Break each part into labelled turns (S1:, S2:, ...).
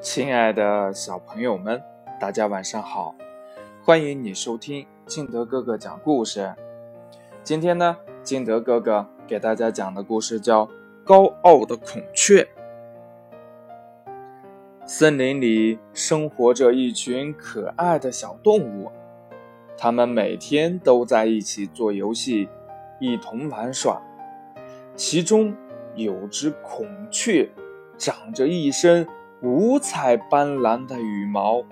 S1: 亲爱的小朋友们，大家晚上好！欢迎你收听金德哥哥讲故事。今天呢，金德哥哥给大家讲的故事叫《高傲的孔雀》。森林里生活着一群可爱的小动物，它们每天都在一起做游戏，一同玩耍。其中有只孔雀，长着一身。五彩斑斓的羽毛，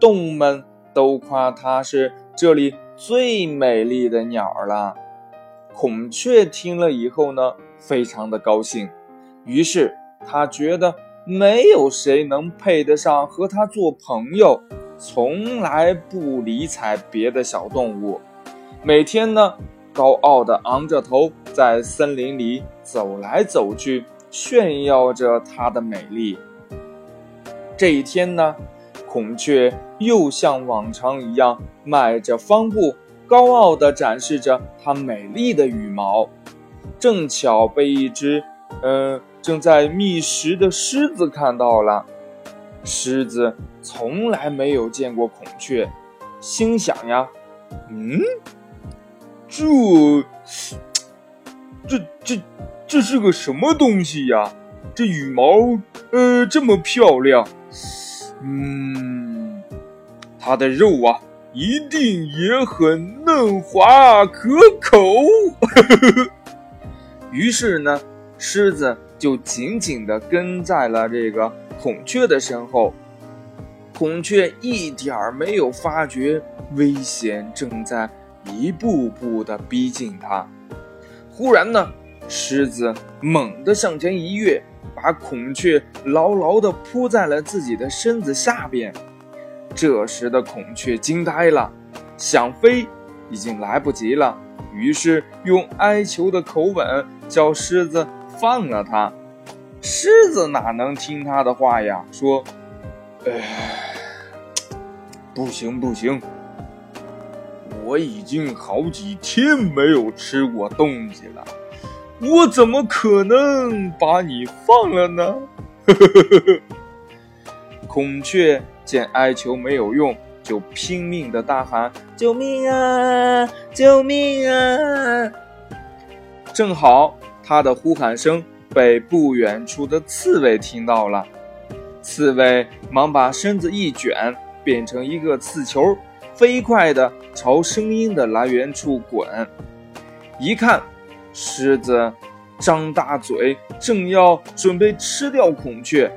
S1: 动物们都夸它是这里最美丽的鸟了。孔雀听了以后呢，非常的高兴，于是他觉得没有谁能配得上和他做朋友，从来不理睬别的小动物，每天呢，高傲的昂着头在森林里走来走去，炫耀着它的美丽。这一天呢，孔雀又像往常一样迈着方步，高傲地展示着它美丽的羽毛。正巧被一只，嗯，正在觅食的狮子看到了。狮子从来没有见过孔雀，心想呀，嗯，这，这这这是个什么东西呀？这羽毛，呃，这么漂亮。嗯，它的肉啊，一定也很嫩滑可口。于是呢，狮子就紧紧地跟在了这个孔雀的身后。孔雀一点儿没有发觉危险正在一步步地逼近它。忽然呢，狮子猛地向前一跃。把孔雀牢牢地扑在了自己的身子下边。这时的孔雀惊呆了，想飞已经来不及了，于是用哀求的口吻叫狮子放了它。狮子哪能听他的话呀？说：“哎，不行不行，我已经好几天没有吃过东西了。”我怎么可能把你放了呢？孔雀见哀求没有用，就拼命的大喊：“救命啊！救命啊！”正好他的呼喊声被不远处的刺猬听到了，刺猬忙把身子一卷，变成一个刺球，飞快的朝声音的来源处滚。一看。狮子张大嘴，正要准备吃掉孔雀，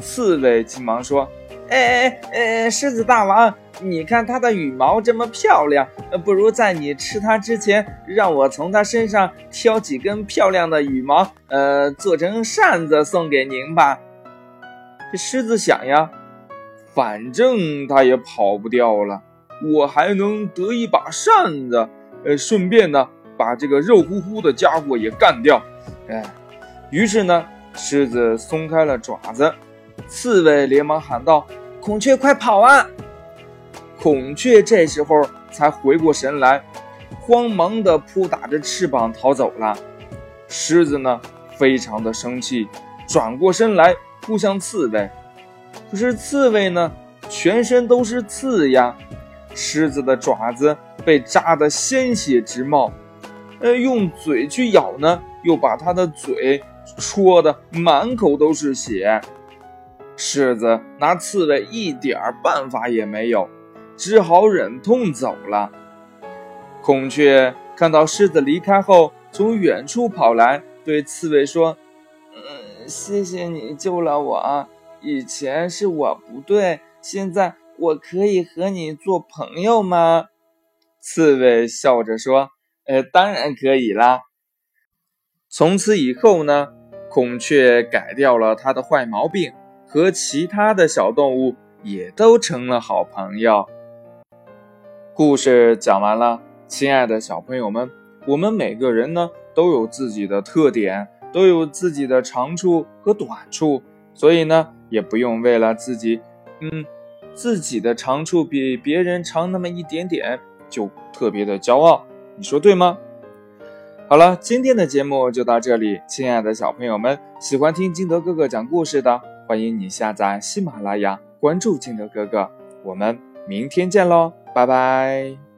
S1: 刺猬急忙说：“哎哎哎，狮子大王，你看它的羽毛这么漂亮，不如在你吃它之前，让我从它身上挑几根漂亮的羽毛，呃，做成扇子送给您吧。”这狮子想呀，反正它也跑不掉了，我还能得一把扇子，呃，顺便呢。把这个肉乎乎的家伙也干掉，哎，于是呢，狮子松开了爪子，刺猬连忙喊道：“孔雀，快跑啊！”孔雀这时候才回过神来，慌忙地扑打着翅膀逃走了。狮子呢，非常的生气，转过身来扑向刺猬，可是刺猬呢，全身都是刺呀，狮子的爪子被扎得鲜血直冒。呃，用嘴去咬呢，又把他的嘴戳得满口都是血。狮子拿刺猬一点办法也没有，只好忍痛走了。孔雀看到狮子离开后，从远处跑来，对刺猬说：“嗯，谢谢你救了我。以前是我不对，现在我可以和你做朋友吗？”刺猬笑着说。呃，当然可以啦。从此以后呢，孔雀改掉了它的坏毛病，和其他的小动物也都成了好朋友。故事讲完了，亲爱的小朋友们，我们每个人呢都有自己的特点，都有自己的长处和短处，所以呢，也不用为了自己，嗯，自己的长处比别人长那么一点点，就特别的骄傲。你说对吗？好了，今天的节目就到这里。亲爱的小朋友们，喜欢听金德哥哥讲故事的，欢迎你下载喜马拉雅，关注金德哥哥。我们明天见喽，拜拜。